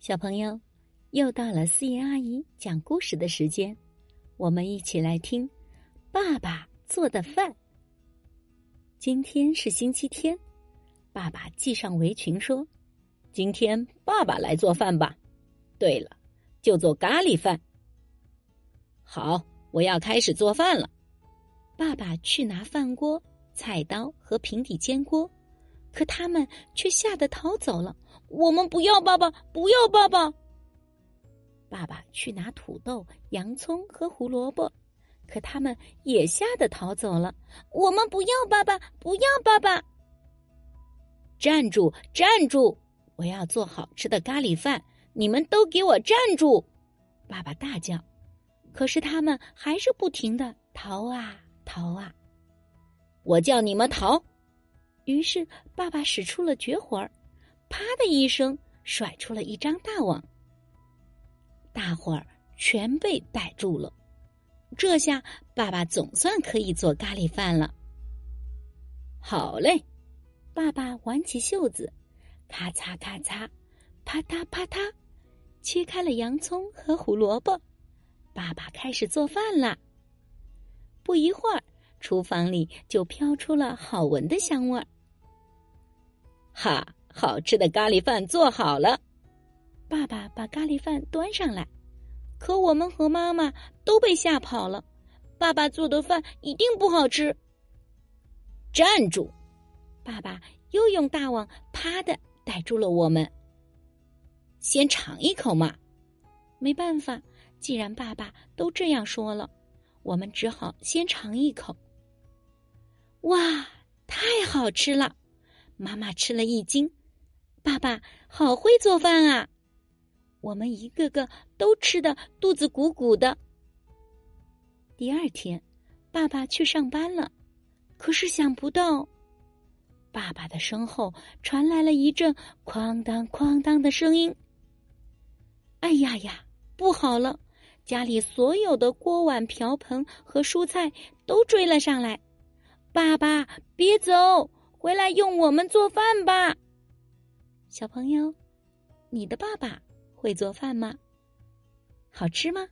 小朋友，又到了四爷阿姨讲故事的时间，我们一起来听爸爸做的饭。今天是星期天，爸爸系上围裙说：“今天爸爸来做饭吧。”对了，就做咖喱饭。好，我要开始做饭了。爸爸去拿饭锅、菜刀和平底煎锅，可他们却吓得逃走了。我们不要爸爸，不要爸爸。爸爸去拿土豆、洋葱和胡萝卜，可他们也吓得逃走了。我们不要爸爸，不要爸爸。站住，站住！我要做好吃的咖喱饭，你们都给我站住！爸爸大叫。可是他们还是不停的逃啊逃啊。我叫你们逃。于是爸爸使出了绝活儿。啪的一声，甩出了一张大网，大伙儿全被逮住了。这下爸爸总算可以做咖喱饭了。好嘞，爸爸挽起袖子，咔嚓咔嚓，啪嗒啪嗒，切开了洋葱和胡萝卜。爸爸开始做饭啦。不一会儿，厨房里就飘出了好闻的香味儿。哈。好吃的咖喱饭做好了，爸爸把咖喱饭端上来，可我们和妈妈都被吓跑了。爸爸做的饭一定不好吃。站住！爸爸又用大网啪的逮住了我们。先尝一口嘛。没办法，既然爸爸都这样说了，我们只好先尝一口。哇，太好吃了！妈妈吃了一惊。爸爸好会做饭啊！我们一个个都吃的肚子鼓鼓的。第二天，爸爸去上班了，可是想不到，爸爸的身后传来了一阵哐当哐当的声音。哎呀呀，不好了！家里所有的锅碗瓢盆和蔬菜都追了上来。爸爸，别走，回来用我们做饭吧。小朋友，你的爸爸会做饭吗？好吃吗？